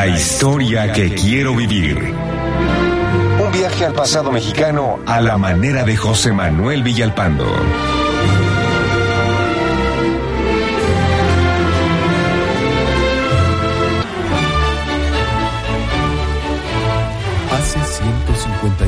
La historia que quiero vivir. Un viaje al pasado mexicano a la manera de José Manuel Villalpando.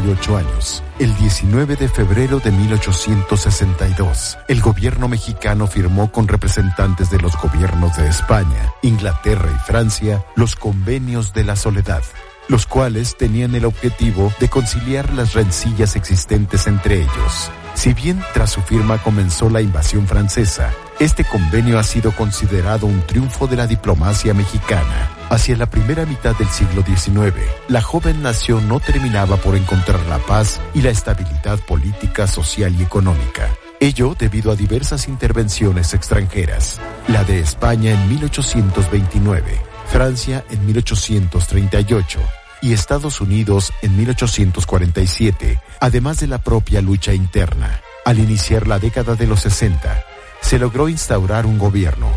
158 años, el 19 de febrero de 1862, el gobierno mexicano firmó con representantes de los gobiernos de España, Inglaterra y Francia los convenios de la soledad, los cuales tenían el objetivo de conciliar las rencillas existentes entre ellos. Si bien tras su firma comenzó la invasión francesa, este convenio ha sido considerado un triunfo de la diplomacia mexicana. Hacia la primera mitad del siglo XIX, la joven nación no terminaba por encontrar la paz y la estabilidad política, social y económica. Ello debido a diversas intervenciones extranjeras. La de España en 1829, Francia en 1838 y Estados Unidos en 1847, además de la propia lucha interna. Al iniciar la década de los 60, se logró instaurar un gobierno,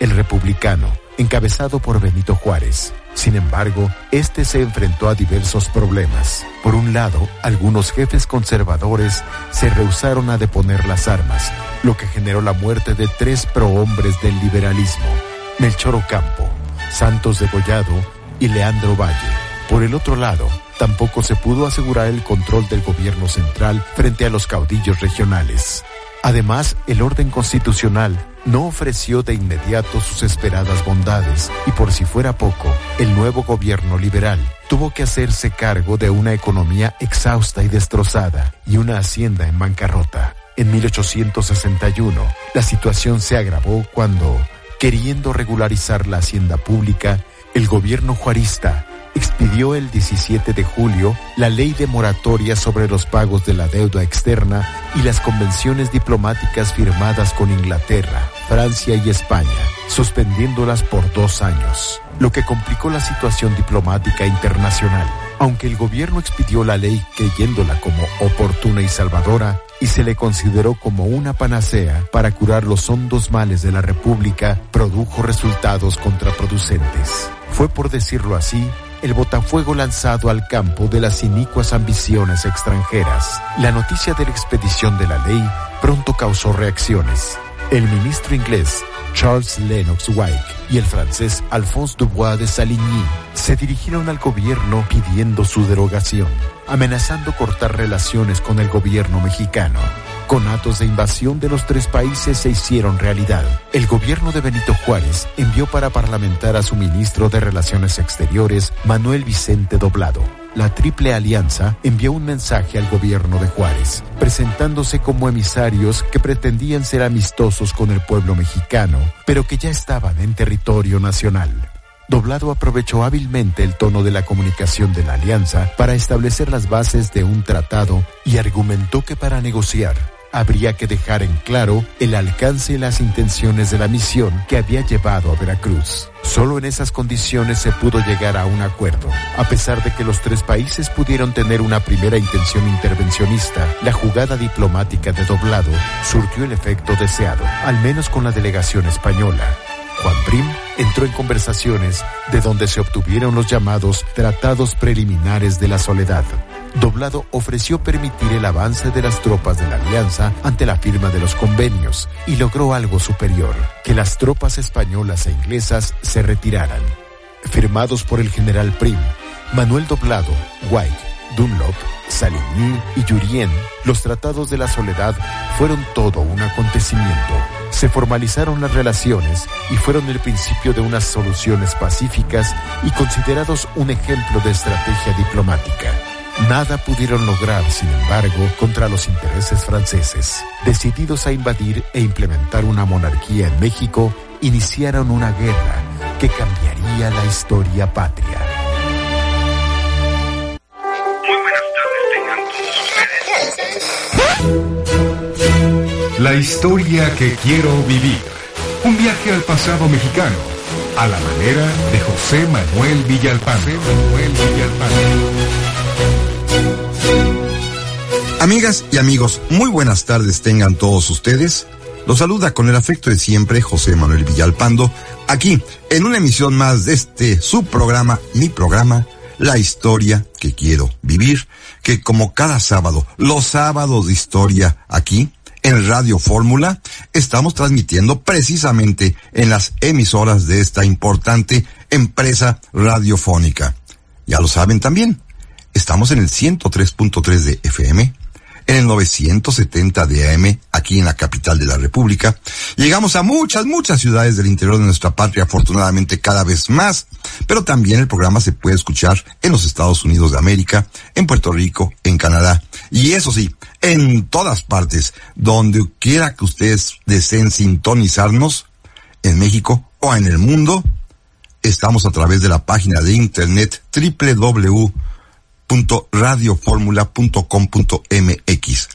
el republicano, encabezado por Benito Juárez. Sin embargo, este se enfrentó a diversos problemas. Por un lado, algunos jefes conservadores se rehusaron a deponer las armas, lo que generó la muerte de tres prohombres del liberalismo, Melchor Ocampo, Santos Degollado y Leandro Valle. Por el otro lado, tampoco se pudo asegurar el control del gobierno central frente a los caudillos regionales. Además, el orden constitucional no ofreció de inmediato sus esperadas bondades y por si fuera poco, el nuevo gobierno liberal tuvo que hacerse cargo de una economía exhausta y destrozada y una hacienda en bancarrota. En 1861, la situación se agravó cuando, queriendo regularizar la hacienda pública, el gobierno juarista expidió el 17 de julio la ley de moratoria sobre los pagos de la deuda externa y las convenciones diplomáticas firmadas con Inglaterra, Francia y España, suspendiéndolas por dos años, lo que complicó la situación diplomática internacional. Aunque el gobierno expidió la ley creyéndola como oportuna y salvadora, y se le consideró como una panacea para curar los hondos males de la República, produjo resultados contraproducentes. Fue, por decirlo así, el botafuego lanzado al campo de las inicuas ambiciones extranjeras. La noticia de la expedición de la ley pronto causó reacciones. El ministro inglés Charles Lennox White y el francés Alphonse Dubois de Saligny se dirigieron al gobierno pidiendo su derogación, amenazando cortar relaciones con el gobierno mexicano. Conatos de invasión de los tres países se hicieron realidad. El gobierno de Benito Juárez envió para parlamentar a su ministro de Relaciones Exteriores, Manuel Vicente Doblado. La Triple Alianza envió un mensaje al gobierno de Juárez, presentándose como emisarios que pretendían ser amistosos con el pueblo mexicano, pero que ya estaban en territorio nacional. Doblado aprovechó hábilmente el tono de la comunicación de la alianza para establecer las bases de un tratado y argumentó que para negociar habría que dejar en claro el alcance y las intenciones de la misión que había llevado a Veracruz. Solo en esas condiciones se pudo llegar a un acuerdo. A pesar de que los tres países pudieron tener una primera intención intervencionista, la jugada diplomática de doblado surtió el efecto deseado, al menos con la delegación española. Juan Prim entró en conversaciones de donde se obtuvieron los llamados tratados preliminares de la soledad. Doblado ofreció permitir el avance de las tropas de la alianza ante la firma de los convenios y logró algo superior, que las tropas españolas e inglesas se retiraran. Firmados por el general Prim, Manuel Doblado, White, Dunlop, Saligny y Jurien, los tratados de la soledad fueron todo un acontecimiento. Se formalizaron las relaciones y fueron el principio de unas soluciones pacíficas y considerados un ejemplo de estrategia diplomática. Nada pudieron lograr, sin embargo, contra los intereses franceses. Decididos a invadir e implementar una monarquía en México, iniciaron una guerra que cambiaría la historia patria. Muy buenas tardes, tengan todos ustedes. La historia que quiero vivir. Un viaje al pasado mexicano, a la manera de José Manuel Villalpando. José Manuel Villalpando. Amigas y amigos, muy buenas tardes tengan todos ustedes. Los saluda con el afecto de siempre José Manuel Villalpando, aquí en una emisión más de este su programa, mi programa, La historia que quiero vivir, que como cada sábado, los sábados de historia aquí en Radio Fórmula, estamos transmitiendo precisamente en las emisoras de esta importante empresa radiofónica. Ya lo saben también, estamos en el 103.3 de FM, en el 970 de AM, aquí en la capital de la República. Llegamos a muchas, muchas ciudades del interior de nuestra patria, afortunadamente cada vez más, pero también el programa se puede escuchar en los Estados Unidos de América, en Puerto Rico, en Canadá, y eso sí, en todas partes, donde quiera que ustedes deseen sintonizarnos, en México o en el mundo, estamos a través de la página de internet www radioformula.com.mx.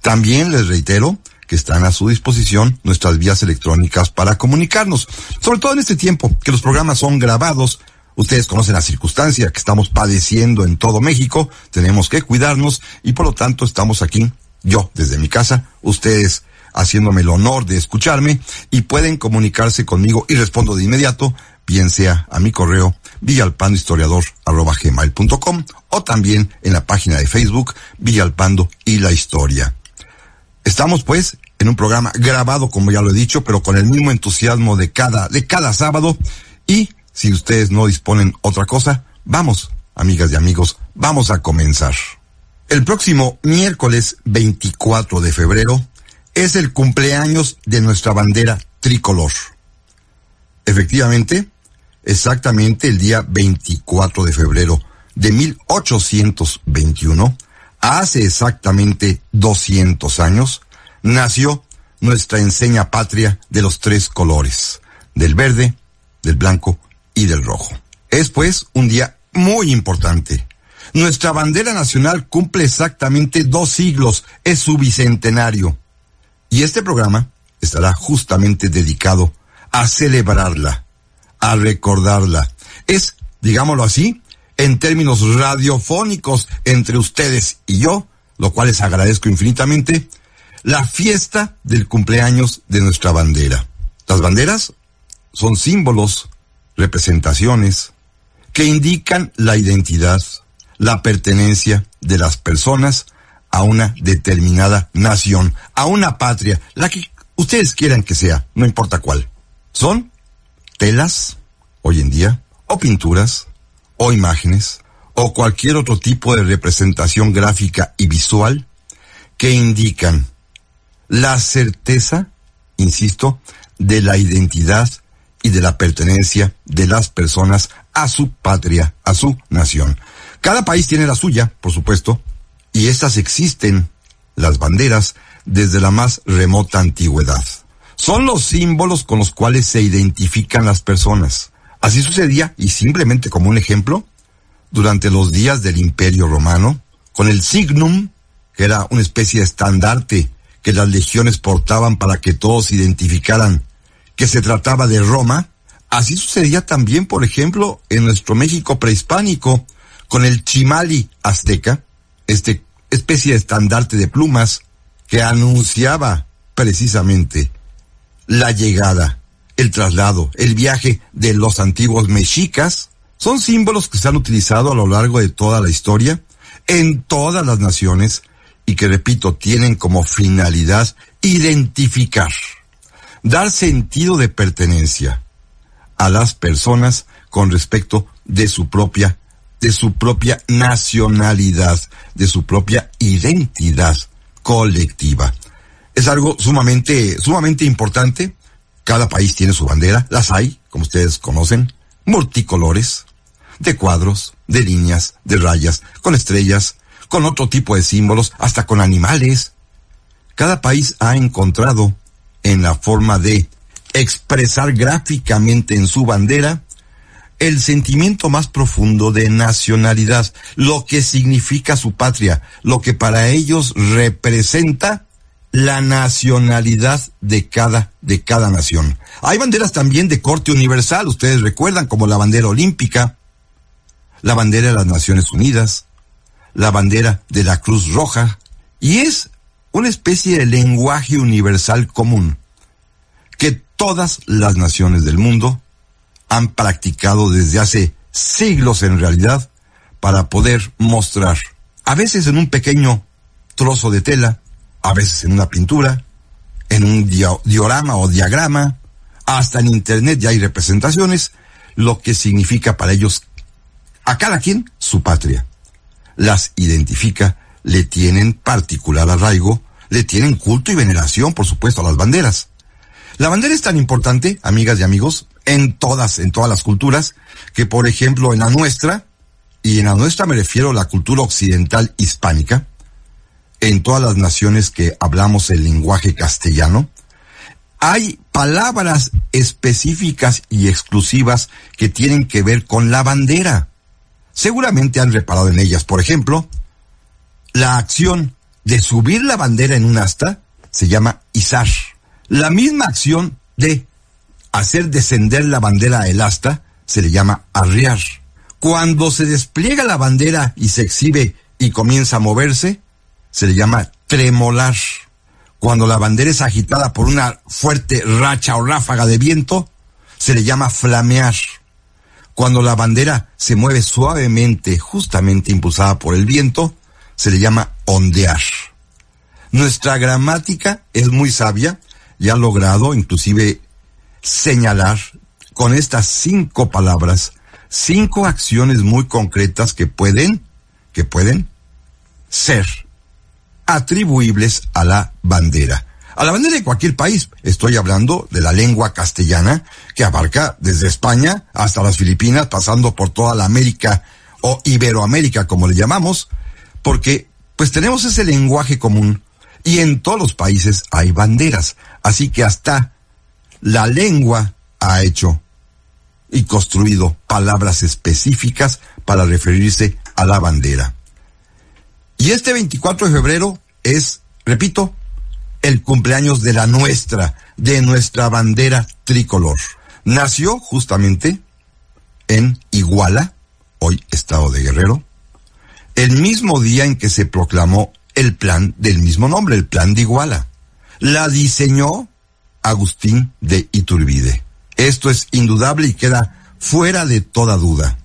También les reitero que están a su disposición nuestras vías electrónicas para comunicarnos, sobre todo en este tiempo que los programas son grabados. Ustedes conocen la circunstancia que estamos padeciendo en todo México, tenemos que cuidarnos y por lo tanto estamos aquí, yo desde mi casa, ustedes haciéndome el honor de escucharme y pueden comunicarse conmigo y respondo de inmediato, bien sea a mi correo villalpandohistoriador.com o también en la página de Facebook Villalpando y la Historia. Estamos pues en un programa grabado, como ya lo he dicho, pero con el mismo entusiasmo de cada, de cada sábado. Y si ustedes no disponen otra cosa, vamos, amigas y amigos, vamos a comenzar. El próximo miércoles 24 de febrero es el cumpleaños de nuestra bandera tricolor. Efectivamente, exactamente el día 24 de febrero de 1821, hace exactamente 200 años, nació nuestra enseña patria de los tres colores, del verde, del blanco y del rojo. Es pues un día muy importante. Nuestra bandera nacional cumple exactamente dos siglos, es su bicentenario. Y este programa estará justamente dedicado a celebrarla, a recordarla. Es, digámoslo así, en términos radiofónicos entre ustedes y yo, lo cual les agradezco infinitamente, la fiesta del cumpleaños de nuestra bandera. Las banderas son símbolos, representaciones, que indican la identidad, la pertenencia de las personas a una determinada nación, a una patria, la que ustedes quieran que sea, no importa cuál. Son telas, hoy en día, o pinturas, o imágenes, o cualquier otro tipo de representación gráfica y visual que indican la certeza, insisto, de la identidad y de la pertenencia de las personas a su patria, a su nación. Cada país tiene la suya, por supuesto, y estas existen, las banderas, desde la más remota antigüedad. Son los símbolos con los cuales se identifican las personas. Así sucedía, y simplemente como un ejemplo, durante los días del Imperio Romano, con el signum, que era una especie de estandarte que las legiones portaban para que todos identificaran que se trataba de Roma, así sucedía también, por ejemplo, en nuestro México prehispánico, con el chimali azteca, este especie de estandarte de plumas que anunciaba precisamente la llegada, el traslado, el viaje de los antiguos mexicas, son símbolos que se han utilizado a lo largo de toda la historia, en todas las naciones, y que, repito, tienen como finalidad identificar, dar sentido de pertenencia a las personas con respecto de su propia, de su propia nacionalidad, de su propia identidad colectiva. Es algo sumamente, sumamente importante. Cada país tiene su bandera, las hay, como ustedes conocen, multicolores, de cuadros, de líneas, de rayas, con estrellas, con otro tipo de símbolos, hasta con animales. Cada país ha encontrado en la forma de expresar gráficamente en su bandera el sentimiento más profundo de nacionalidad, lo que significa su patria, lo que para ellos representa la nacionalidad de cada, de cada nación. Hay banderas también de corte universal, ustedes recuerdan, como la bandera olímpica, la bandera de las Naciones Unidas, la bandera de la Cruz Roja, y es una especie de lenguaje universal común que todas las naciones del mundo han practicado desde hace siglos en realidad para poder mostrar, a veces en un pequeño trozo de tela, a veces en una pintura, en un diorama o diagrama, hasta en internet ya hay representaciones, lo que significa para ellos a cada quien su patria. Las identifica, le tienen particular arraigo, le tienen culto y veneración, por supuesto, a las banderas. La bandera es tan importante, amigas y amigos, en todas, en todas las culturas, que por ejemplo en la nuestra, y en la nuestra me refiero a la cultura occidental hispánica, en todas las naciones que hablamos el lenguaje castellano, hay palabras específicas y exclusivas que tienen que ver con la bandera. Seguramente han reparado en ellas. Por ejemplo, la acción de subir la bandera en un asta se llama izar. La misma acción de hacer descender la bandera del asta se le llama arriar. Cuando se despliega la bandera y se exhibe y comienza a moverse, se le llama tremolar. Cuando la bandera es agitada por una fuerte racha o ráfaga de viento, se le llama flamear. Cuando la bandera se mueve suavemente, justamente impulsada por el viento, se le llama ondear. Nuestra gramática es muy sabia y ha logrado inclusive señalar con estas cinco palabras cinco acciones muy concretas que pueden, que pueden ser atribuibles a la bandera. a la bandera de cualquier país. Estoy hablando de la lengua castellana, que abarca desde España hasta las Filipinas, pasando por toda la América o Iberoamérica, como le llamamos, porque pues tenemos ese lenguaje común y en todos los países hay banderas. Así que hasta la lengua ha hecho y construido palabras específicas para referirse a la bandera. Y este 24 de febrero es, repito, el cumpleaños de la nuestra, de nuestra bandera tricolor. Nació justamente en Iguala, hoy estado de Guerrero, el mismo día en que se proclamó el plan del mismo nombre, el plan de Iguala. La diseñó Agustín de Iturbide. Esto es indudable y queda fuera de toda duda.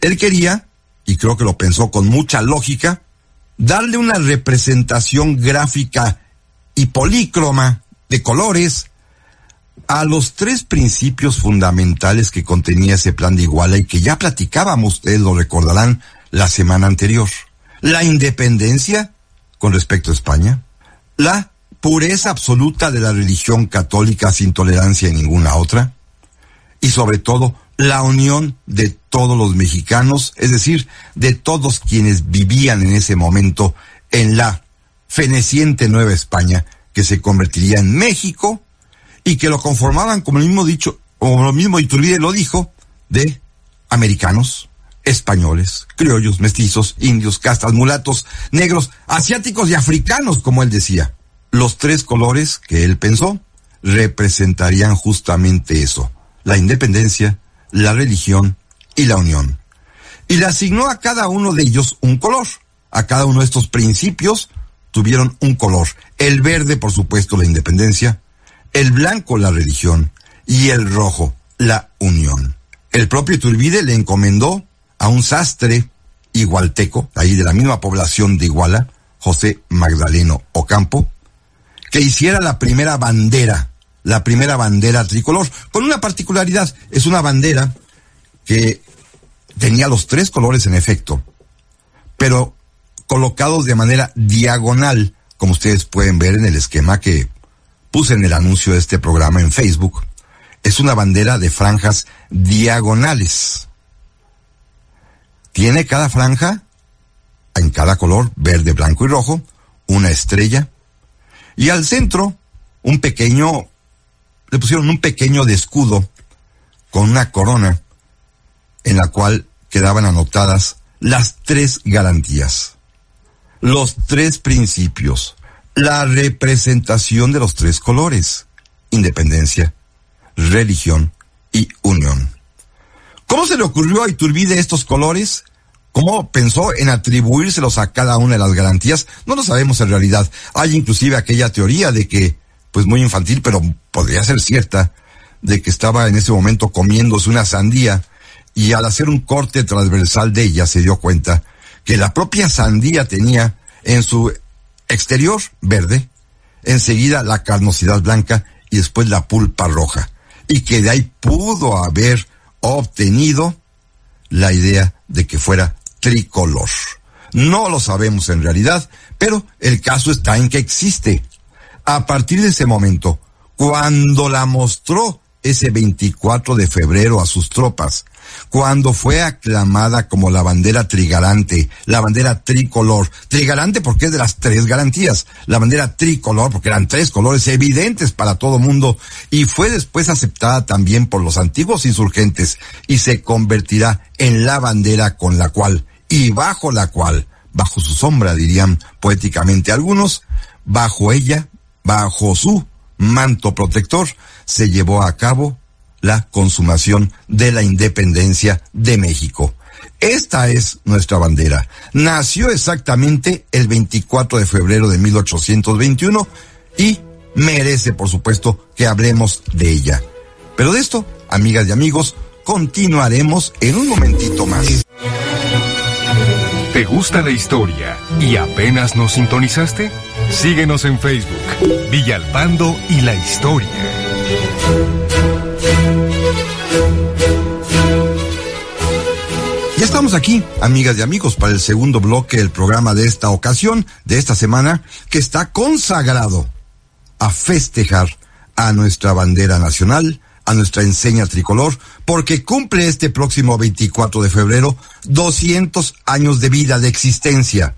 Él quería, y creo que lo pensó con mucha lógica, darle una representación gráfica y polícroma de colores a los tres principios fundamentales que contenía ese plan de Iguala y que ya platicábamos, ustedes lo recordarán, la semana anterior. La independencia con respecto a España, la pureza absoluta de la religión católica sin tolerancia en ninguna otra, y sobre todo la unión de todos los mexicanos, es decir, de todos quienes vivían en ese momento en la feneciente Nueva España, que se convertiría en México, y que lo conformaban, como el mismo dicho, como lo mismo Iturbide lo dijo, de americanos, españoles, criollos, mestizos, indios, castas, mulatos, negros, asiáticos y africanos, como él decía. Los tres colores que él pensó representarían justamente eso, la independencia, la religión y la unión. Y le asignó a cada uno de ellos un color. A cada uno de estos principios tuvieron un color. El verde, por supuesto, la independencia, el blanco, la religión, y el rojo, la unión. El propio Turbide le encomendó a un sastre igualteco, ahí de la misma población de Iguala, José Magdaleno Ocampo, que hiciera la primera bandera, la primera bandera tricolor, con una particularidad, es una bandera que tenía los tres colores en efecto, pero colocados de manera diagonal, como ustedes pueden ver en el esquema que puse en el anuncio de este programa en Facebook. Es una bandera de franjas diagonales. Tiene cada franja, en cada color, verde, blanco y rojo, una estrella. Y al centro, un pequeño, le pusieron un pequeño de escudo con una corona en la cual quedaban anotadas las tres garantías, los tres principios, la representación de los tres colores, independencia, religión y unión. ¿Cómo se le ocurrió a Iturbide estos colores? ¿Cómo pensó en atribuírselos a cada una de las garantías? No lo sabemos en realidad. Hay inclusive aquella teoría de que, pues muy infantil, pero podría ser cierta, de que estaba en ese momento comiéndose una sandía y al hacer un corte transversal de ella se dio cuenta que la propia sandía tenía en su exterior verde, enseguida la carnosidad blanca y después la pulpa roja, y que de ahí pudo haber obtenido la idea de que fuera tricolor. No lo sabemos en realidad, pero el caso está en que existe. A partir de ese momento, cuando la mostró ese 24 de febrero a sus tropas, cuando fue aclamada como la bandera trigarante, la bandera tricolor. Trigarante porque es de las tres garantías. La bandera tricolor porque eran tres colores evidentes para todo mundo y fue después aceptada también por los antiguos insurgentes y se convertirá en la bandera con la cual y bajo la cual, bajo su sombra dirían poéticamente algunos, bajo ella, bajo su manto protector, se llevó a cabo la consumación de la independencia de México. Esta es nuestra bandera. Nació exactamente el 24 de febrero de 1821 y merece, por supuesto, que hablemos de ella. Pero de esto, amigas y amigos, continuaremos en un momentito más. ¿Te gusta la historia y apenas nos sintonizaste? Síguenos en Facebook, Villalpando y la Historia. Ya estamos aquí, amigas y amigos, para el segundo bloque del programa de esta ocasión, de esta semana, que está consagrado a festejar a nuestra bandera nacional, a nuestra enseña tricolor, porque cumple este próximo 24 de febrero 200 años de vida, de existencia.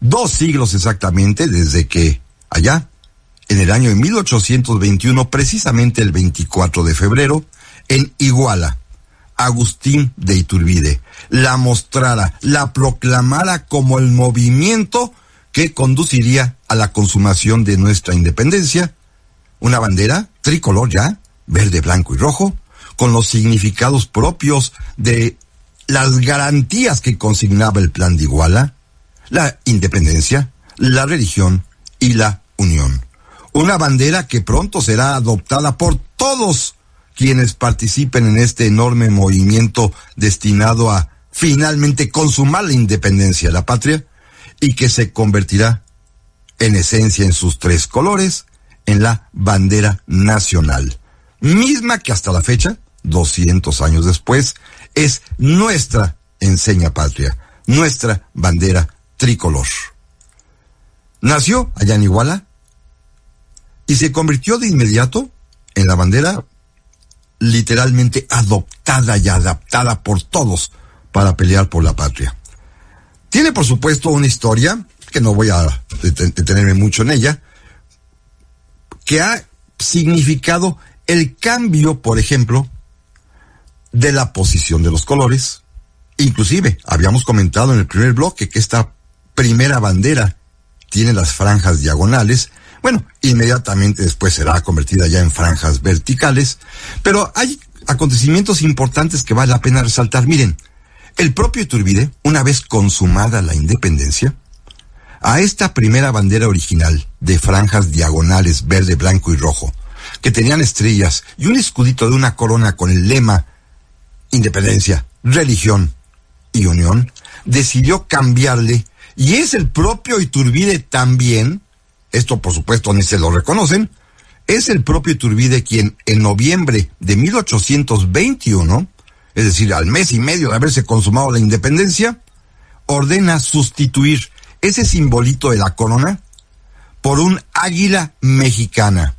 Dos siglos exactamente desde que allá, en el año de 1821, precisamente el 24 de febrero, en Iguala, Agustín de Iturbide la mostrara, la proclamara como el movimiento que conduciría a la consumación de nuestra independencia, una bandera tricolor ya, verde, blanco y rojo, con los significados propios de las garantías que consignaba el plan de Iguala, la independencia, la religión y la unión. Una bandera que pronto será adoptada por todos quienes participen en este enorme movimiento destinado a finalmente consumar la independencia de la patria y que se convertirá en esencia en sus tres colores en la bandera nacional, misma que hasta la fecha, 200 años después, es nuestra enseña patria, nuestra bandera tricolor. Nació allá en Iguala y se convirtió de inmediato en la bandera literalmente adoptada y adaptada por todos para pelear por la patria. Tiene por supuesto una historia, que no voy a detenerme mucho en ella, que ha significado el cambio, por ejemplo, de la posición de los colores. Inclusive, habíamos comentado en el primer bloque que esta primera bandera tiene las franjas diagonales. Bueno, inmediatamente después será convertida ya en franjas verticales. Pero hay acontecimientos importantes que vale la pena resaltar. Miren, el propio Iturbide, una vez consumada la independencia, a esta primera bandera original de franjas diagonales verde, blanco y rojo, que tenían estrellas y un escudito de una corona con el lema Independencia, Religión y Unión, decidió cambiarle y es el propio Iturbide también, esto por supuesto ni se lo reconocen, es el propio Iturbide quien en noviembre de 1821, es decir, al mes y medio de haberse consumado la independencia, ordena sustituir ese simbolito de la corona por un águila mexicana.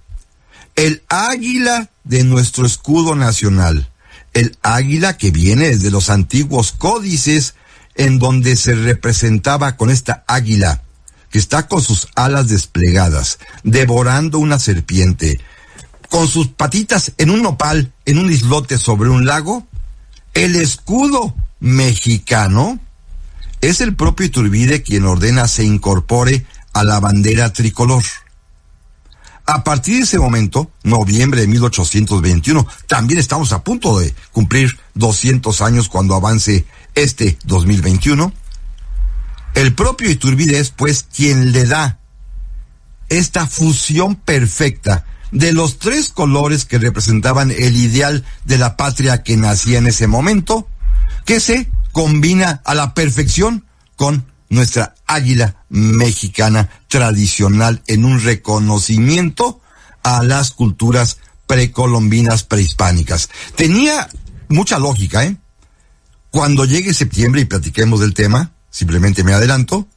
El águila de nuestro escudo nacional. El águila que viene desde los antiguos códices en donde se representaba con esta águila que está con sus alas desplegadas, devorando una serpiente, con sus patitas en un nopal, en un islote sobre un lago, el escudo mexicano es el propio Iturbide quien ordena se incorpore a la bandera tricolor. A partir de ese momento, noviembre de 1821, también estamos a punto de cumplir 200 años cuando avance este 2021, el propio Iturbide es pues quien le da esta fusión perfecta de los tres colores que representaban el ideal de la patria que nacía en ese momento, que se combina a la perfección con nuestra águila mexicana tradicional en un reconocimiento a las culturas precolombinas prehispánicas. Tenía mucha lógica, ¿eh? Cuando llegue septiembre y platiquemos del tema, simplemente me adelanto,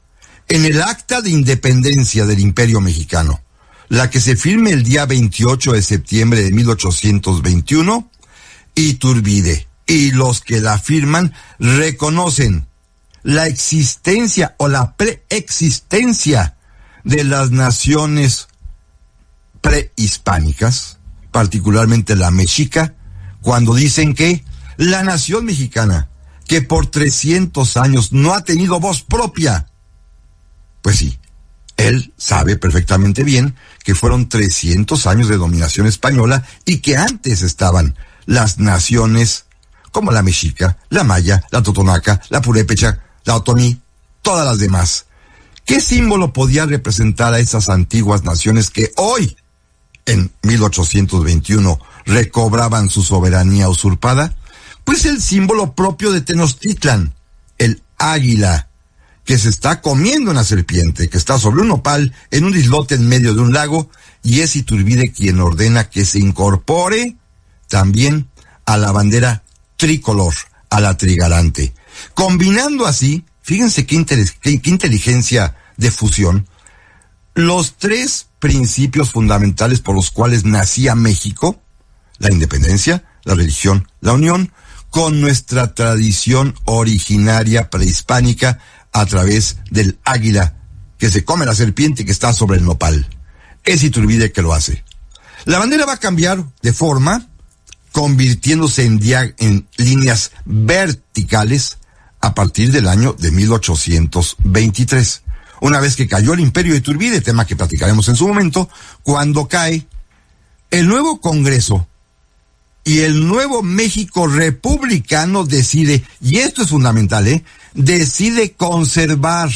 en el acta de independencia del Imperio Mexicano, la que se firme el día 28 de septiembre de 1821, Iturbide y los que la firman reconocen la existencia o la preexistencia de las naciones prehispánicas, particularmente la mexica, cuando dicen que la nación mexicana, que por 300 años no ha tenido voz propia, pues sí, él sabe perfectamente bien que fueron 300 años de dominación española y que antes estaban las naciones como la mexica, la maya, la totonaca, la purépecha, la otomí, todas las demás. ¿Qué símbolo podía representar a esas antiguas naciones que hoy, en 1821, recobraban su soberanía usurpada? Pues el símbolo propio de Tenochtitlan, el águila, que se está comiendo una serpiente, que está sobre un opal en un islote en medio de un lago, y es Iturbide quien ordena que se incorpore también a la bandera tricolor, a la trigarante. Combinando así, fíjense qué inteligencia de fusión, los tres principios fundamentales por los cuales nacía México, la independencia, la religión, la unión, con nuestra tradición originaria prehispánica a través del águila que se come la serpiente que está sobre el nopal. Es Iturbide que lo hace. La bandera va a cambiar de forma, convirtiéndose en, en líneas verticales a partir del año de 1823. Una vez que cayó el imperio de Iturbide, tema que platicaremos en su momento, cuando cae el nuevo Congreso y el nuevo México republicano decide, y esto es fundamental, ¿eh? decide conservar,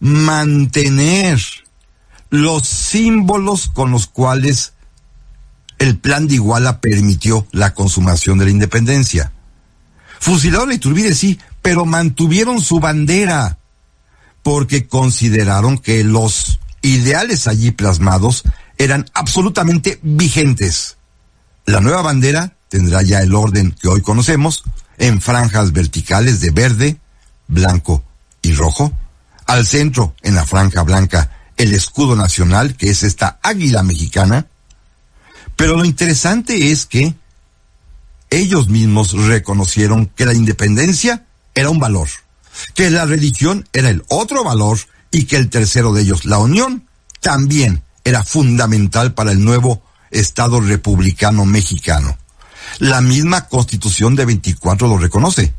mantener los símbolos con los cuales el plan de Iguala permitió la consumación de la independencia. Fusilaron a Iturbide, sí, pero mantuvieron su bandera porque consideraron que los ideales allí plasmados eran absolutamente vigentes. La nueva bandera tendrá ya el orden que hoy conocemos, en franjas verticales de verde, blanco y rojo. Al centro, en la franja blanca, el escudo nacional, que es esta águila mexicana. Pero lo interesante es que ellos mismos reconocieron que la independencia era un valor, que la religión era el otro valor y que el tercero de ellos, la unión, también era fundamental para el nuevo Estado republicano mexicano. La misma constitución de 24 lo reconoce.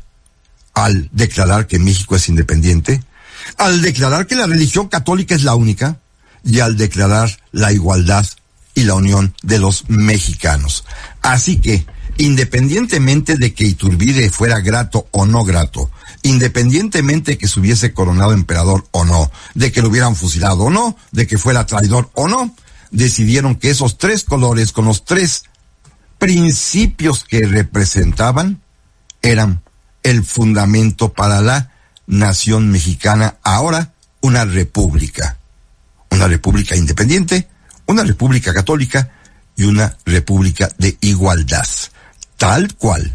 Al declarar que México es independiente, al declarar que la religión católica es la única y al declarar la igualdad y la unión de los mexicanos. Así que independientemente de que Iturbide fuera grato o no grato, independientemente de que se hubiese coronado emperador o no, de que lo hubieran fusilado o no, de que fuera traidor o no, decidieron que esos tres colores con los tres principios que representaban eran el fundamento para la nación mexicana, ahora una república, una república independiente, una república católica y una república de igualdad tal cual.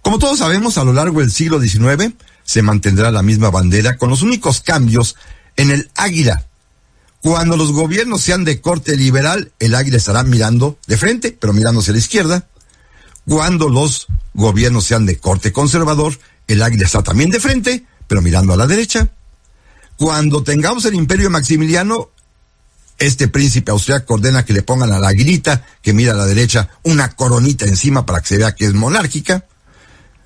Como todos sabemos, a lo largo del siglo XIX se mantendrá la misma bandera con los únicos cambios en el águila. Cuando los gobiernos sean de corte liberal, el águila estará mirando de frente, pero mirándose a la izquierda. Cuando los gobiernos sean de corte conservador, el águila está también de frente, pero mirando a la derecha. Cuando tengamos el imperio Maximiliano, este príncipe austriaco ordena que le pongan a la aguilita, que mira a la derecha, una coronita encima para que se vea que es monárquica.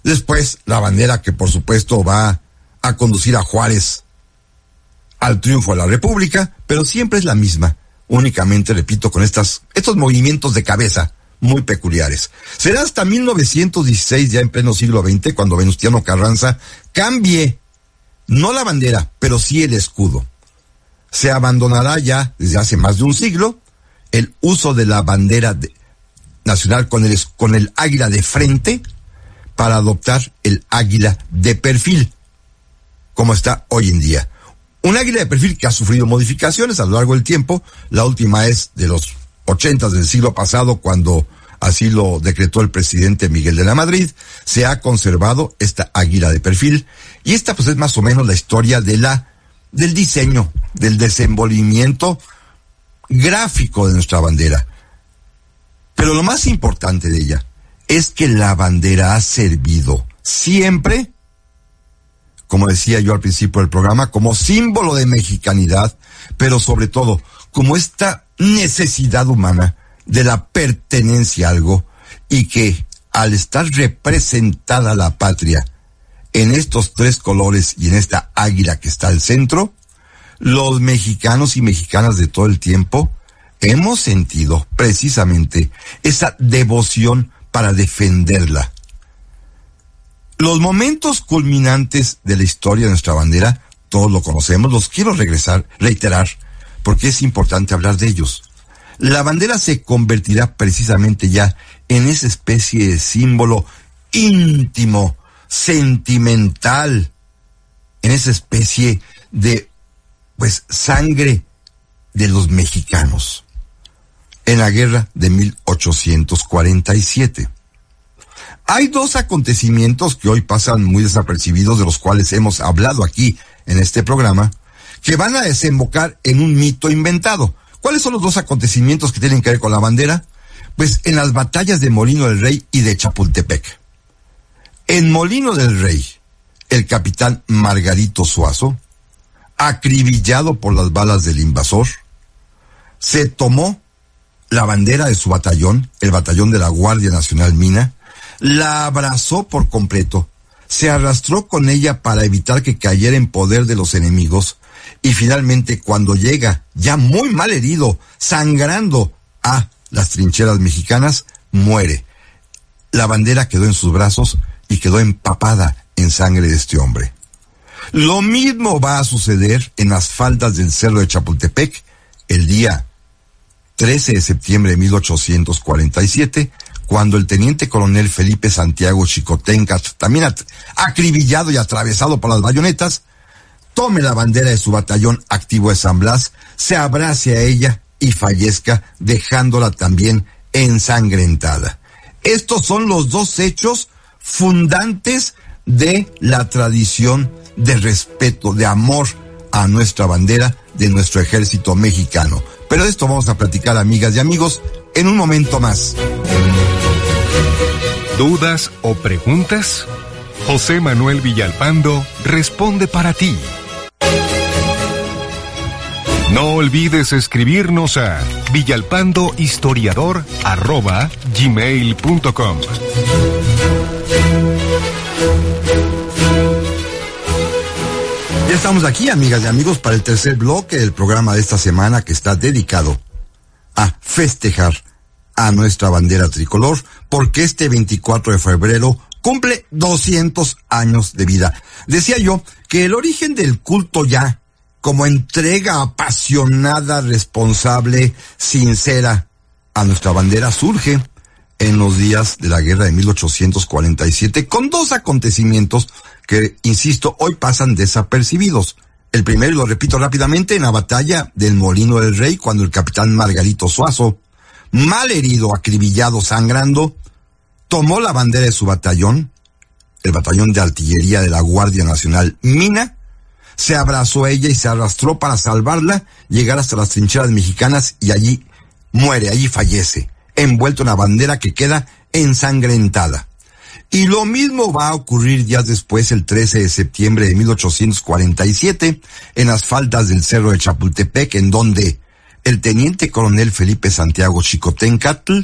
Después, la bandera que por supuesto va a conducir a Juárez al triunfo de la República, pero siempre es la misma. Únicamente, repito, con estas, estos movimientos de cabeza muy peculiares. Será hasta 1916, ya en pleno siglo XX, cuando Venustiano Carranza cambie, no la bandera, pero sí el escudo se abandonará ya desde hace más de un siglo el uso de la bandera nacional con el, con el águila de frente para adoptar el águila de perfil, como está hoy en día. Un águila de perfil que ha sufrido modificaciones a lo largo del tiempo. La última es de los ochentas del siglo pasado, cuando así lo decretó el presidente Miguel de la Madrid. Se ha conservado esta águila de perfil. Y esta pues es más o menos la historia de la del diseño, del desenvolvimiento gráfico de nuestra bandera. Pero lo más importante de ella es que la bandera ha servido siempre, como decía yo al principio del programa, como símbolo de mexicanidad, pero sobre todo como esta necesidad humana de la pertenencia a algo y que al estar representada la patria en estos tres colores y en esta águila que está al centro, los mexicanos y mexicanas de todo el tiempo hemos sentido precisamente esa devoción para defenderla. Los momentos culminantes de la historia de nuestra bandera, todos lo conocemos, los quiero regresar, reiterar, porque es importante hablar de ellos. La bandera se convertirá precisamente ya en esa especie de símbolo íntimo sentimental, en esa especie de, pues, sangre de los mexicanos en la guerra de 1847. Hay dos acontecimientos que hoy pasan muy desapercibidos, de los cuales hemos hablado aquí en este programa, que van a desembocar en un mito inventado. ¿Cuáles son los dos acontecimientos que tienen que ver con la bandera? Pues en las batallas de Molino del Rey y de Chapultepec. En Molino del Rey, el capitán Margarito Suazo, acribillado por las balas del invasor, se tomó la bandera de su batallón, el batallón de la Guardia Nacional Mina, la abrazó por completo, se arrastró con ella para evitar que cayera en poder de los enemigos y finalmente cuando llega, ya muy mal herido, sangrando a las trincheras mexicanas, muere. La bandera quedó en sus brazos y quedó empapada en sangre de este hombre. Lo mismo va a suceder en las faldas del Cerro de Chapultepec el día 13 de septiembre de 1847, cuando el teniente coronel Felipe Santiago Chicotenca, también acribillado y atravesado por las bayonetas, tome la bandera de su batallón activo de San Blas, se abrace a ella y fallezca, dejándola también ensangrentada. Estos son los dos hechos fundantes de la tradición de respeto, de amor a nuestra bandera de nuestro ejército mexicano. Pero de esto vamos a platicar, amigas y amigos, en un momento más. ¿Dudas o preguntas? José Manuel Villalpando responde para ti. No olvides escribirnos a villalpandohistoriador.gmail.com Ya estamos aquí, amigas y amigos, para el tercer bloque del programa de esta semana que está dedicado a festejar a nuestra bandera tricolor, porque este 24 de febrero cumple 200 años de vida. Decía yo que el origen del culto ya, como entrega apasionada, responsable, sincera a nuestra bandera, surge en los días de la guerra de 1847 con dos acontecimientos que, insisto, hoy pasan desapercibidos. El primero, lo repito rápidamente, en la batalla del Molino del Rey, cuando el capitán Margarito Suazo, mal herido, acribillado, sangrando, tomó la bandera de su batallón, el batallón de artillería de la Guardia Nacional Mina, se abrazó a ella y se arrastró para salvarla, llegar hasta las trincheras mexicanas y allí muere, allí fallece, envuelto en la bandera que queda ensangrentada. Y lo mismo va a ocurrir días después, el 13 de septiembre de 1847, en las faldas del Cerro de Chapultepec, en donde el teniente coronel Felipe Santiago Chicotencatl,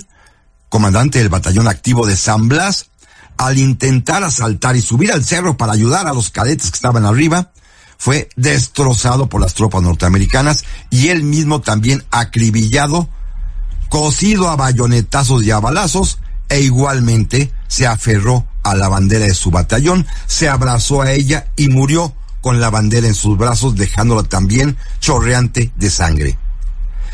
comandante del batallón activo de San Blas, al intentar asaltar y subir al cerro para ayudar a los cadetes que estaban arriba, fue destrozado por las tropas norteamericanas y él mismo también acribillado, cosido a bayonetazos y a balazos, e igualmente se aferró a la bandera de su batallón, se abrazó a ella y murió con la bandera en sus brazos, dejándola también chorreante de sangre.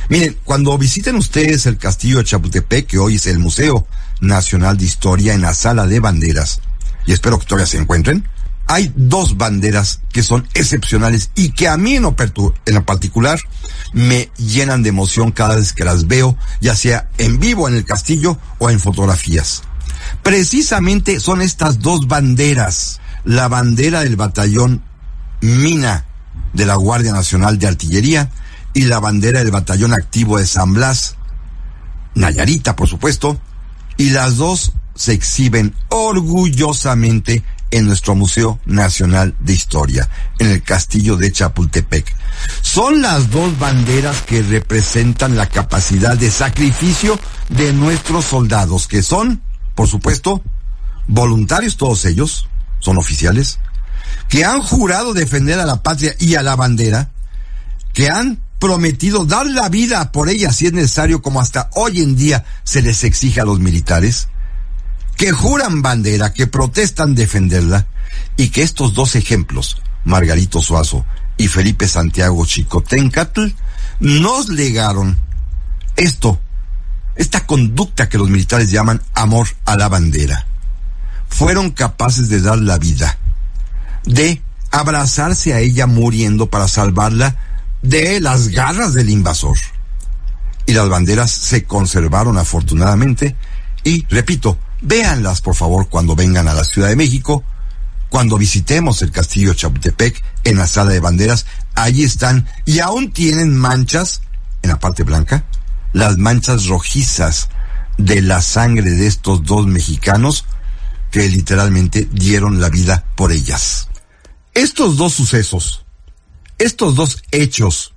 Miren, cuando visiten ustedes el castillo de Chapultepec, que hoy es el Museo Nacional de Historia en la sala de banderas, y espero que todavía se encuentren, hay dos banderas que son excepcionales y que a mí en en particular me llenan de emoción cada vez que las veo, ya sea en vivo en el castillo o en fotografías. Precisamente son estas dos banderas, la bandera del batallón Mina de la Guardia Nacional de Artillería y la bandera del batallón activo de San Blas, Nayarita por supuesto, y las dos se exhiben orgullosamente en nuestro Museo Nacional de Historia, en el Castillo de Chapultepec. Son las dos banderas que representan la capacidad de sacrificio de nuestros soldados, que son, por supuesto, voluntarios todos ellos, son oficiales, que han jurado defender a la patria y a la bandera, que han prometido dar la vida por ella si es necesario, como hasta hoy en día se les exige a los militares, que juran bandera, que protestan defenderla, y que estos dos ejemplos, Margarito Suazo y Felipe Santiago Chicotencatl, nos legaron esto, esta conducta que los militares llaman amor a la bandera. Fueron capaces de dar la vida, de abrazarse a ella muriendo para salvarla de las garras del invasor. Y las banderas se conservaron afortunadamente y, repito, Véanlas, por favor, cuando vengan a la Ciudad de México. Cuando visitemos el castillo Chapultepec en la sala de banderas, allí están y aún tienen manchas en la parte blanca, las manchas rojizas de la sangre de estos dos mexicanos que literalmente dieron la vida por ellas. Estos dos sucesos, estos dos hechos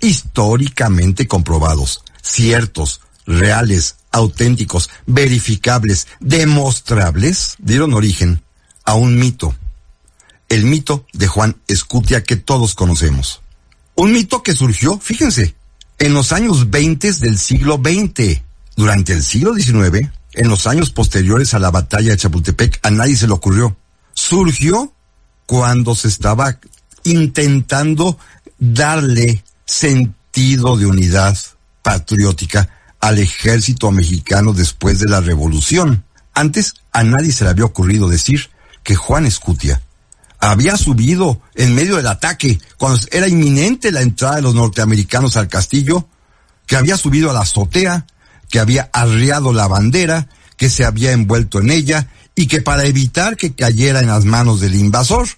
históricamente comprobados, ciertos, reales, auténticos, verificables, demostrables, dieron origen a un mito. El mito de Juan Escutia que todos conocemos. Un mito que surgió, fíjense, en los años 20 del siglo XX. Durante el siglo XIX, en los años posteriores a la batalla de Chapultepec, a nadie se le ocurrió. Surgió cuando se estaba intentando darle sentido de unidad patriótica al ejército mexicano después de la revolución. Antes a nadie se le había ocurrido decir que Juan Escutia había subido en medio del ataque, cuando era inminente la entrada de los norteamericanos al castillo, que había subido a la azotea, que había arriado la bandera, que se había envuelto en ella y que para evitar que cayera en las manos del invasor,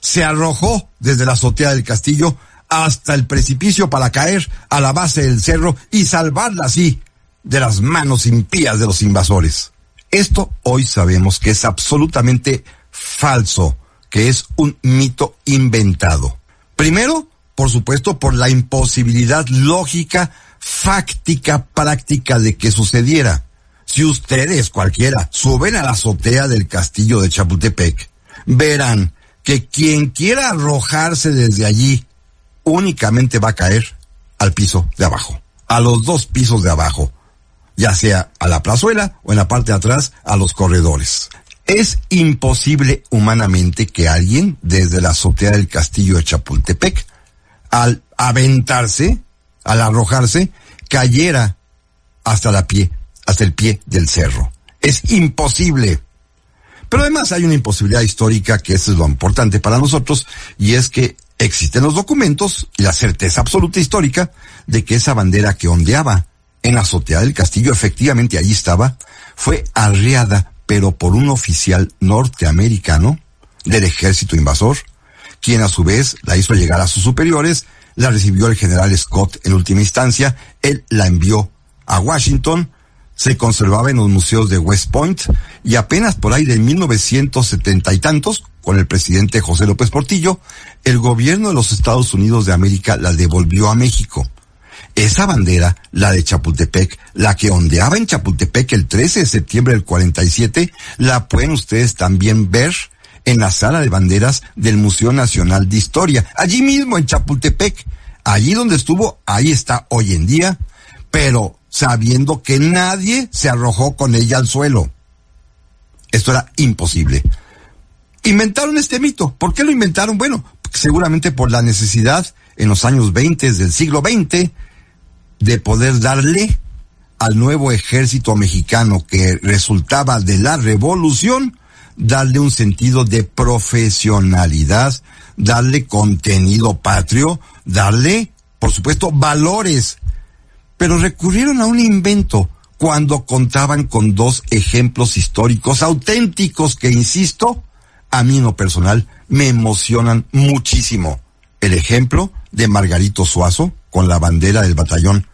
se arrojó desde la azotea del castillo hasta el precipicio para caer a la base del cerro y salvarla así de las manos impías de los invasores. Esto hoy sabemos que es absolutamente falso, que es un mito inventado. Primero, por supuesto, por la imposibilidad lógica, fáctica, práctica de que sucediera. Si ustedes, cualquiera, suben a la azotea del castillo de Chapultepec, verán que quien quiera arrojarse desde allí únicamente va a caer al piso de abajo, a los dos pisos de abajo, ya sea a la plazuela o en la parte de atrás a los corredores. Es imposible humanamente que alguien desde la azotea del castillo de Chapultepec, al aventarse, al arrojarse, cayera hasta la pie, hasta el pie del cerro. Es imposible. Pero además hay una imposibilidad histórica que es lo importante para nosotros y es que existen los documentos y la certeza absoluta histórica de que esa bandera que ondeaba en la azotea del castillo efectivamente allí estaba, fue arriada pero por un oficial norteamericano del ejército invasor, quien a su vez la hizo llegar a sus superiores, la recibió el general Scott en última instancia, él la envió a Washington, se conservaba en los museos de West Point y apenas por ahí de 1970 y tantos, con el presidente José López Portillo, el gobierno de los Estados Unidos de América la devolvió a México. Esa bandera, la de Chapultepec, la que ondeaba en Chapultepec el 13 de septiembre del 47, la pueden ustedes también ver en la sala de banderas del Museo Nacional de Historia, allí mismo en Chapultepec, allí donde estuvo, ahí está hoy en día, pero sabiendo que nadie se arrojó con ella al suelo. Esto era imposible. Inventaron este mito. ¿Por qué lo inventaron? Bueno, seguramente por la necesidad en los años 20 del siglo XX de poder darle al nuevo ejército mexicano que resultaba de la revolución, darle un sentido de profesionalidad, darle contenido patrio, darle, por supuesto, valores. Pero recurrieron a un invento cuando contaban con dos ejemplos históricos auténticos que, insisto, a mí en lo personal me emocionan muchísimo. El ejemplo de Margarito Suazo con la bandera del batallón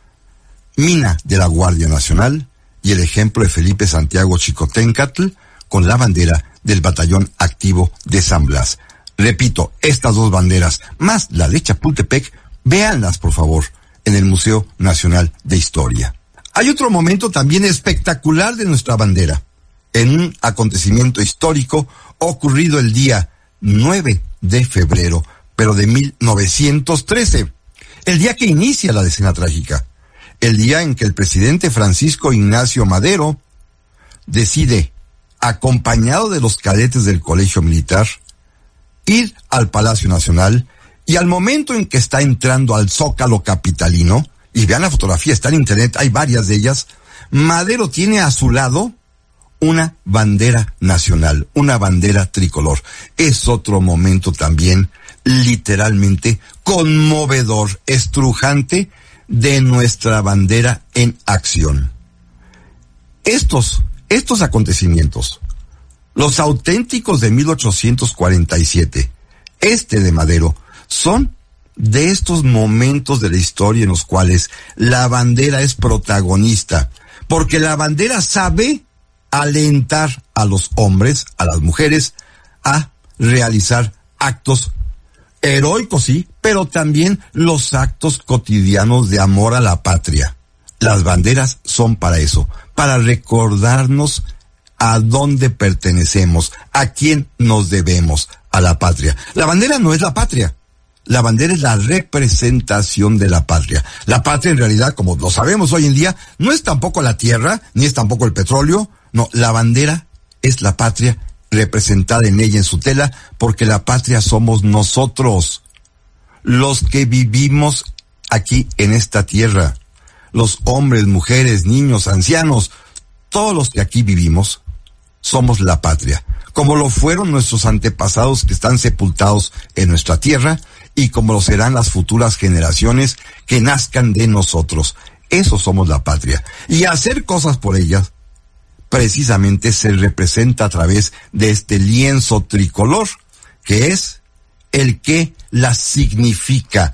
Mina de la Guardia Nacional y el ejemplo de Felipe Santiago Chicotencatl con la bandera del batallón activo de San Blas. Repito, estas dos banderas, más la de Chapultepec, véanlas por favor en el Museo Nacional de Historia. Hay otro momento también espectacular de nuestra bandera, en un acontecimiento histórico ocurrido el día 9 de febrero, pero de 1913, el día que inicia la decena trágica, el día en que el presidente Francisco Ignacio Madero decide, acompañado de los cadetes del Colegio Militar, ir al Palacio Nacional y al momento en que está entrando al Zócalo Capitalino, y vean la fotografía, está en internet, hay varias de ellas, Madero tiene a su lado una bandera nacional, una bandera tricolor. Es otro momento también literalmente conmovedor, estrujante de nuestra bandera en acción. Estos, estos acontecimientos Los auténticos de 1847, este de Madero, son de estos momentos de la historia en los cuales la bandera es protagonista, porque la bandera sabe alentar a los hombres, a las mujeres, a realizar actos heroicos, sí, pero también los actos cotidianos de amor a la patria. Las banderas son para eso, para recordarnos a dónde pertenecemos, a quién nos debemos, a la patria. La bandera no es la patria. La bandera es la representación de la patria. La patria en realidad, como lo sabemos hoy en día, no es tampoco la tierra, ni es tampoco el petróleo. No, la bandera es la patria representada en ella, en su tela, porque la patria somos nosotros, los que vivimos aquí en esta tierra. Los hombres, mujeres, niños, ancianos, todos los que aquí vivimos, somos la patria, como lo fueron nuestros antepasados que están sepultados en nuestra tierra y como lo serán las futuras generaciones que nazcan de nosotros. Eso somos la patria. Y hacer cosas por ellas precisamente se representa a través de este lienzo tricolor, que es el que la significa,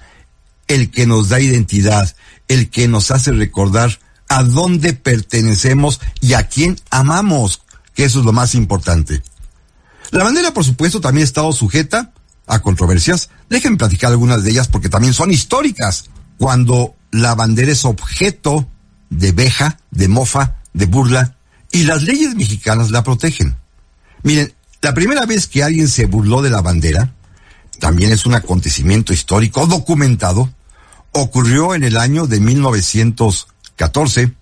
el que nos da identidad, el que nos hace recordar a dónde pertenecemos y a quién amamos, que eso es lo más importante. La bandera, por supuesto, también ha estado sujeta a controversias. Déjenme platicar algunas de ellas porque también son históricas. Cuando la bandera es objeto de veja, de mofa, de burla, y las leyes mexicanas la protegen. Miren, la primera vez que alguien se burló de la bandera, también es un acontecimiento histórico documentado, ocurrió en el año de 1914,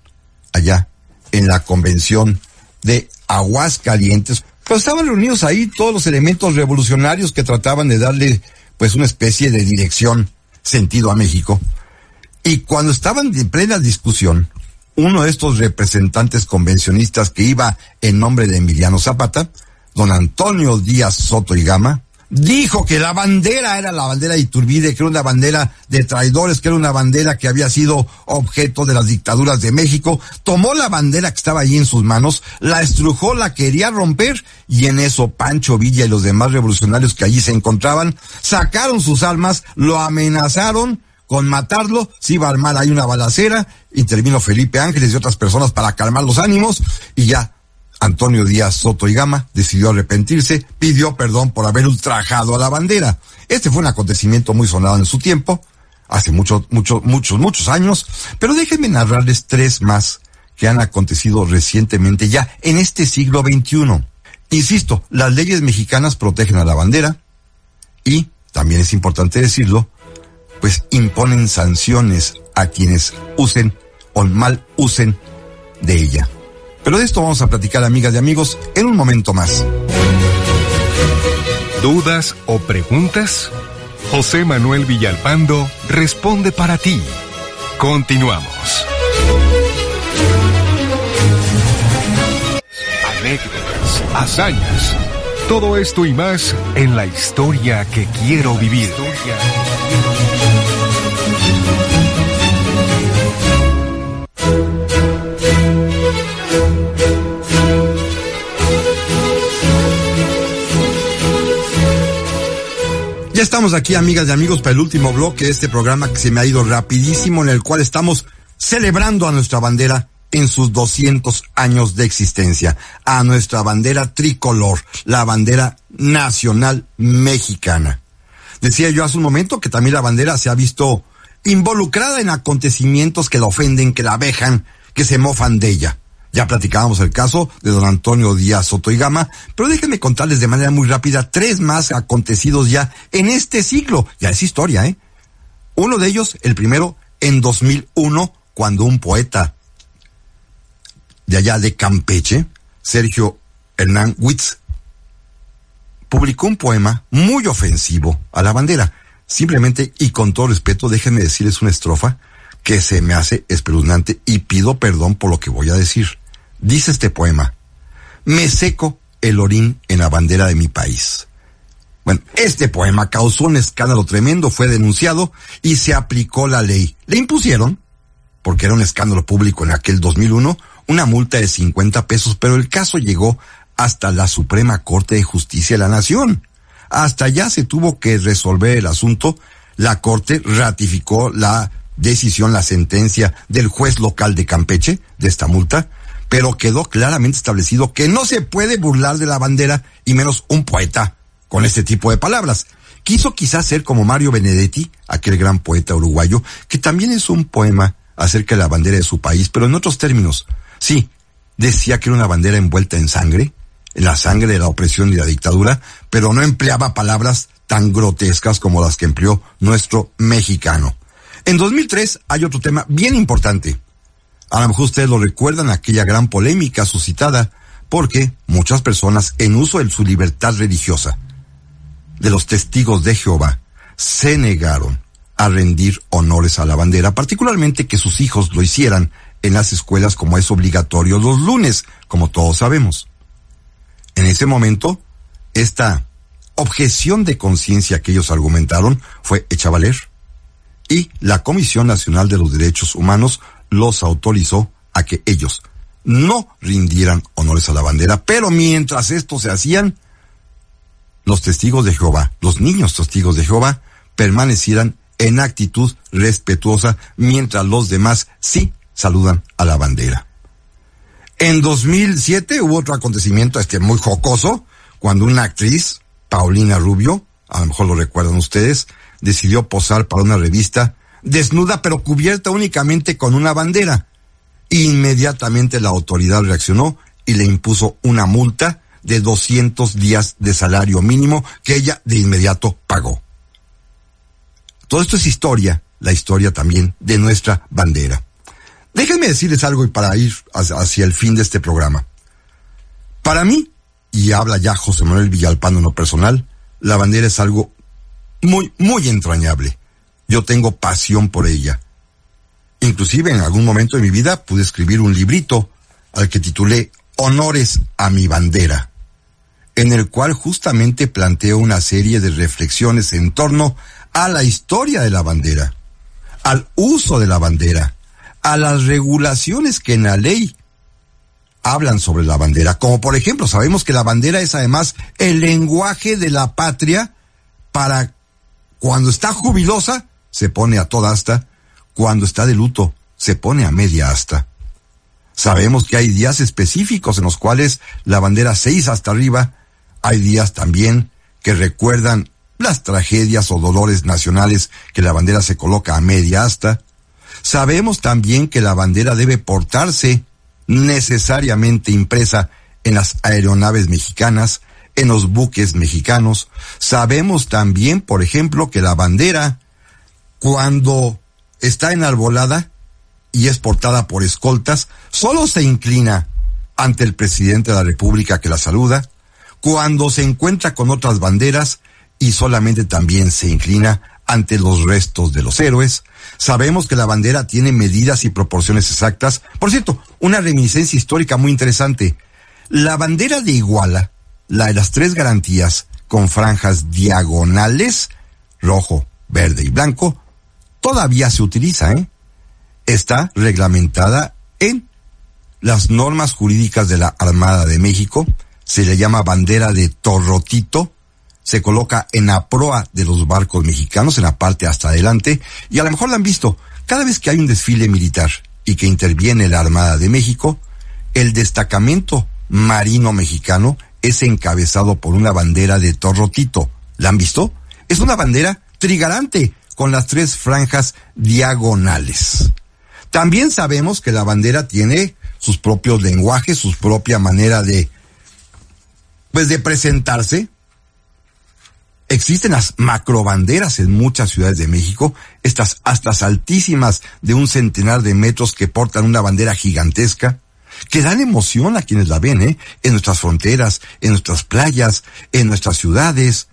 allá en la convención de Aguascalientes. Pero estaban reunidos ahí todos los elementos revolucionarios que trataban de darle pues una especie de dirección, sentido a México. Y cuando estaban en plena discusión, uno de estos representantes convencionistas que iba en nombre de Emiliano Zapata, don Antonio Díaz Soto y Gama, dijo que la bandera era la bandera de Iturbide, que era una bandera de traidores, que era una bandera que había sido objeto de las dictaduras de México, tomó la bandera que estaba ahí en sus manos, la estrujó, la quería romper, y en eso Pancho Villa y los demás revolucionarios que allí se encontraban, sacaron sus armas, lo amenazaron, con matarlo, se iba a armar ahí una balacera, intervino Felipe Ángeles y otras personas para calmar los ánimos y ya Antonio Díaz Soto y Gama decidió arrepentirse, pidió perdón por haber ultrajado a la bandera. Este fue un acontecimiento muy sonado en su tiempo, hace muchos, muchos, muchos, muchos años, pero déjenme narrarles tres más que han acontecido recientemente ya en este siglo XXI. Insisto, las leyes mexicanas protegen a la bandera y, también es importante decirlo, pues imponen sanciones a quienes usen o mal usen de ella. Pero de esto vamos a platicar, amigas y amigos, en un momento más. ¿Dudas o preguntas? José Manuel Villalpando responde para ti. Continuamos. Anécdotas, hazañas, todo esto y más en la historia que quiero vivir. Ya estamos aquí, amigas y amigos, para el último bloque de este programa que se me ha ido rapidísimo, en el cual estamos celebrando a nuestra bandera en sus 200 años de existencia, a nuestra bandera tricolor, la bandera nacional mexicana. Decía yo hace un momento que también la bandera se ha visto involucrada en acontecimientos que la ofenden, que la abejan, que se mofan de ella. Ya platicábamos el caso de don Antonio Díaz Soto y Gama, pero déjenme contarles de manera muy rápida tres más acontecidos ya en este siglo. Ya es historia, ¿eh? Uno de ellos, el primero, en 2001, cuando un poeta de allá de Campeche, Sergio Hernán Witz, publicó un poema muy ofensivo a la bandera. Simplemente, y con todo respeto, déjenme decirles una estrofa que se me hace espeluznante y pido perdón por lo que voy a decir. Dice este poema, me seco el orín en la bandera de mi país. Bueno, este poema causó un escándalo tremendo, fue denunciado y se aplicó la ley. Le impusieron, porque era un escándalo público en aquel 2001, una multa de 50 pesos, pero el caso llegó hasta la Suprema Corte de Justicia de la Nación. Hasta allá se tuvo que resolver el asunto. La Corte ratificó la decisión, la sentencia del juez local de Campeche de esta multa, pero quedó claramente establecido que no se puede burlar de la bandera y menos un poeta con este tipo de palabras. Quiso quizás ser como Mario Benedetti, aquel gran poeta uruguayo, que también es un poema acerca de la bandera de su país, pero en otros términos. Sí, decía que era una bandera envuelta en sangre, en la sangre de la opresión y la dictadura, pero no empleaba palabras tan grotescas como las que empleó nuestro mexicano. En 2003 hay otro tema bien importante. A lo mejor ustedes lo recuerdan, aquella gran polémica suscitada porque muchas personas en uso de su libertad religiosa, de los testigos de Jehová, se negaron a rendir honores a la bandera, particularmente que sus hijos lo hicieran en las escuelas como es obligatorio los lunes, como todos sabemos. En ese momento, esta objeción de conciencia que ellos argumentaron fue hecha valer y la Comisión Nacional de los Derechos Humanos los autorizó a que ellos no rindieran honores a la bandera, pero mientras esto se hacían, los testigos de Jehová, los niños testigos de Jehová, permanecieran en actitud respetuosa mientras los demás sí saludan a la bandera. En 2007 hubo otro acontecimiento este muy jocoso cuando una actriz, Paulina Rubio, a lo mejor lo recuerdan ustedes, decidió posar para una revista desnuda pero cubierta únicamente con una bandera. Inmediatamente la autoridad reaccionó y le impuso una multa de 200 días de salario mínimo que ella de inmediato pagó. Todo esto es historia, la historia también de nuestra bandera. Déjenme decirles algo y para ir hacia el fin de este programa. Para mí, y habla ya José Manuel Villalpando en lo personal, la bandera es algo muy, muy entrañable. Yo tengo pasión por ella. Inclusive en algún momento de mi vida pude escribir un librito al que titulé Honores a mi bandera, en el cual justamente planteo una serie de reflexiones en torno a la historia de la bandera, al uso de la bandera, a las regulaciones que en la ley hablan sobre la bandera, como por ejemplo sabemos que la bandera es además el lenguaje de la patria para cuando está jubilosa, se pone a toda asta. Cuando está de luto, se pone a media asta. Sabemos que hay días específicos en los cuales la bandera se iza hasta arriba. Hay días también que recuerdan las tragedias o dolores nacionales que la bandera se coloca a media asta. Sabemos también que la bandera debe portarse necesariamente impresa en las aeronaves mexicanas, en los buques mexicanos. Sabemos también, por ejemplo, que la bandera, cuando está enarbolada y es portada por escoltas, solo se inclina ante el presidente de la República que la saluda, cuando se encuentra con otras banderas y solamente también se inclina ante los restos de los héroes. Sabemos que la bandera tiene medidas y proporciones exactas. Por cierto, una reminiscencia histórica muy interesante. La bandera de Iguala la de las tres garantías con franjas diagonales, rojo, verde y blanco, todavía se utiliza, ¿eh? Está reglamentada en las normas jurídicas de la Armada de México, se le llama bandera de torrotito, se coloca en la proa de los barcos mexicanos, en la parte hasta adelante, y a lo mejor la han visto, cada vez que hay un desfile militar y que interviene la Armada de México, el destacamento marino mexicano es encabezado por una bandera de torrotito. ¿La han visto? Es una bandera trigarante con las tres franjas diagonales. También sabemos que la bandera tiene sus propios lenguajes, su propia manera de, pues de presentarse. Existen las macrobanderas en muchas ciudades de México, estas hasta altísimas de un centenar de metros que portan una bandera gigantesca que dan emoción a quienes la ven, ¿eh? En nuestras fronteras, en nuestras playas, en nuestras ciudades.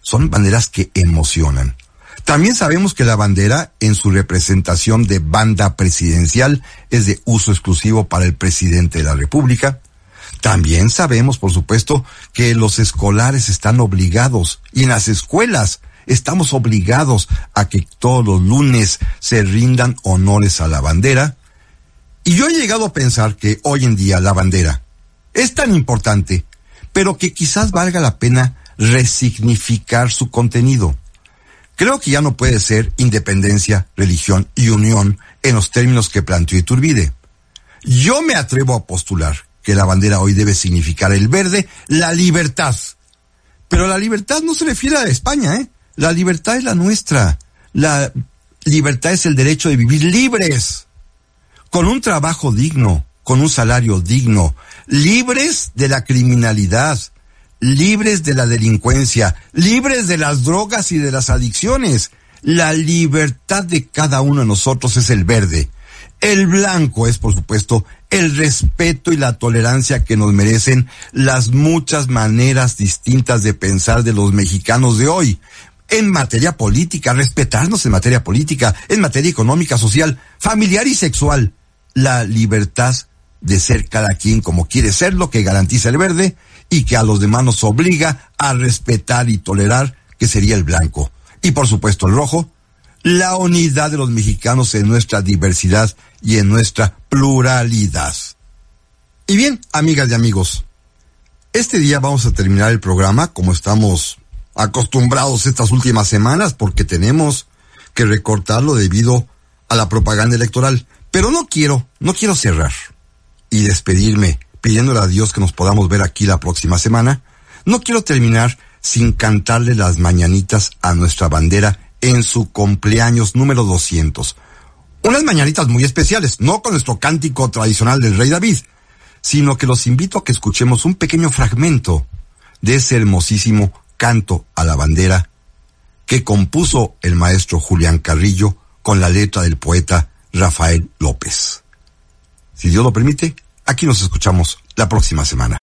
Son banderas que emocionan. También sabemos que la bandera, en su representación de banda presidencial, es de uso exclusivo para el presidente de la República. También sabemos, por supuesto, que los escolares están obligados, y en las escuelas estamos obligados a que todos los lunes se rindan honores a la bandera, y yo he llegado a pensar que hoy en día la bandera es tan importante, pero que quizás valga la pena resignificar su contenido. Creo que ya no puede ser independencia, religión y unión en los términos que planteó Iturbide. Yo me atrevo a postular que la bandera hoy debe significar el verde, la libertad. Pero la libertad no se refiere a España, ¿eh? La libertad es la nuestra. La libertad es el derecho de vivir libres, con un trabajo digno, con un salario digno, libres de la criminalidad, libres de la delincuencia, libres de las drogas y de las adicciones. La libertad de cada uno de nosotros es el verde. El blanco es, por supuesto, el respeto y la tolerancia que nos merecen las muchas maneras distintas de pensar de los mexicanos de hoy. En materia política, respetarnos en materia política, en materia económica, social, familiar y sexual. La libertad de ser cada quien como quiere ser, lo que garantiza el verde y que a los demás nos obliga a respetar y tolerar, que sería el blanco. Y por supuesto el rojo, la unidad de los mexicanos en nuestra diversidad y en nuestra pluralidad. Y bien, amigas y amigos, este día vamos a terminar el programa como estamos acostumbrados estas últimas semanas porque tenemos que recortarlo debido a la propaganda electoral. Pero no quiero, no quiero cerrar y despedirme pidiéndole a Dios que nos podamos ver aquí la próxima semana. No quiero terminar sin cantarle las mañanitas a nuestra bandera en su cumpleaños número 200. Unas mañanitas muy especiales, no con nuestro cántico tradicional del rey David, sino que los invito a que escuchemos un pequeño fragmento de ese hermosísimo canto a la bandera que compuso el maestro Julián Carrillo con la letra del poeta Rafael López. Si Dios lo permite, aquí nos escuchamos la próxima semana.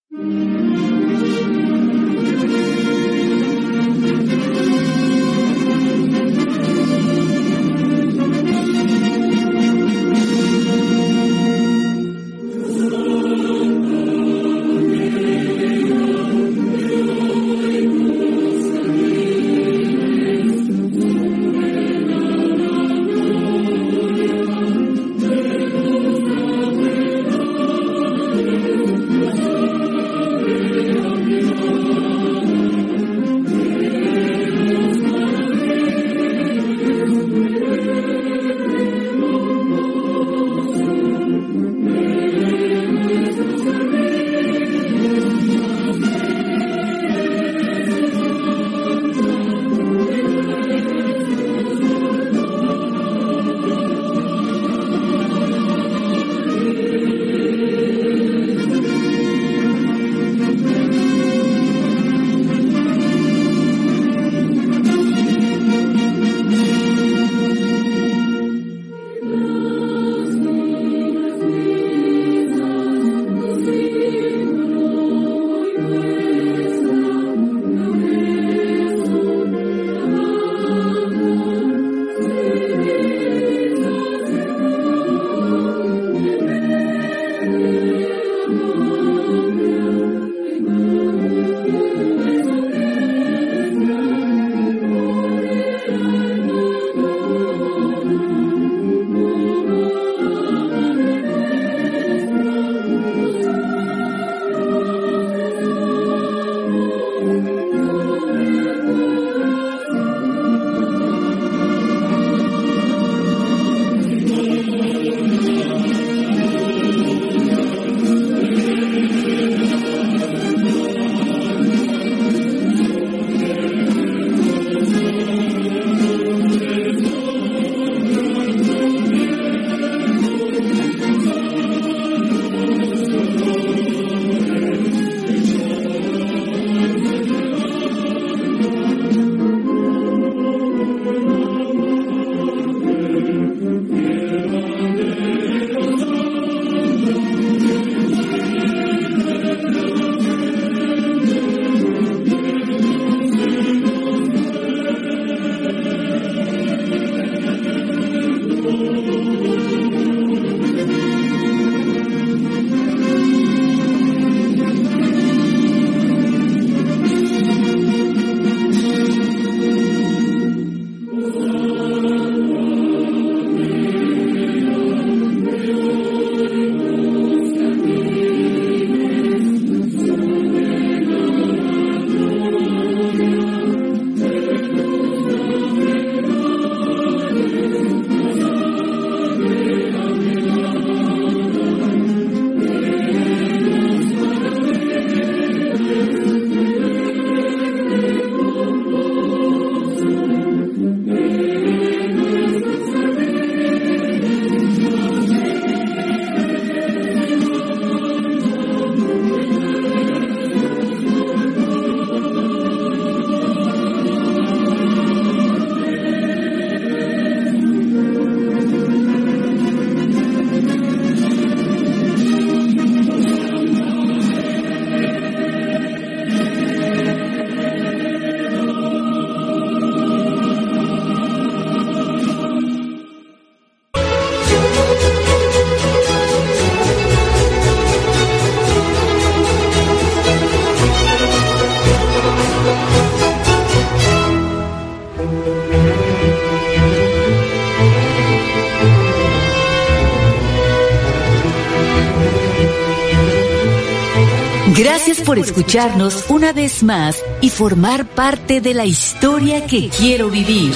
Por escucharnos una vez más y formar parte de la historia que quiero vivir.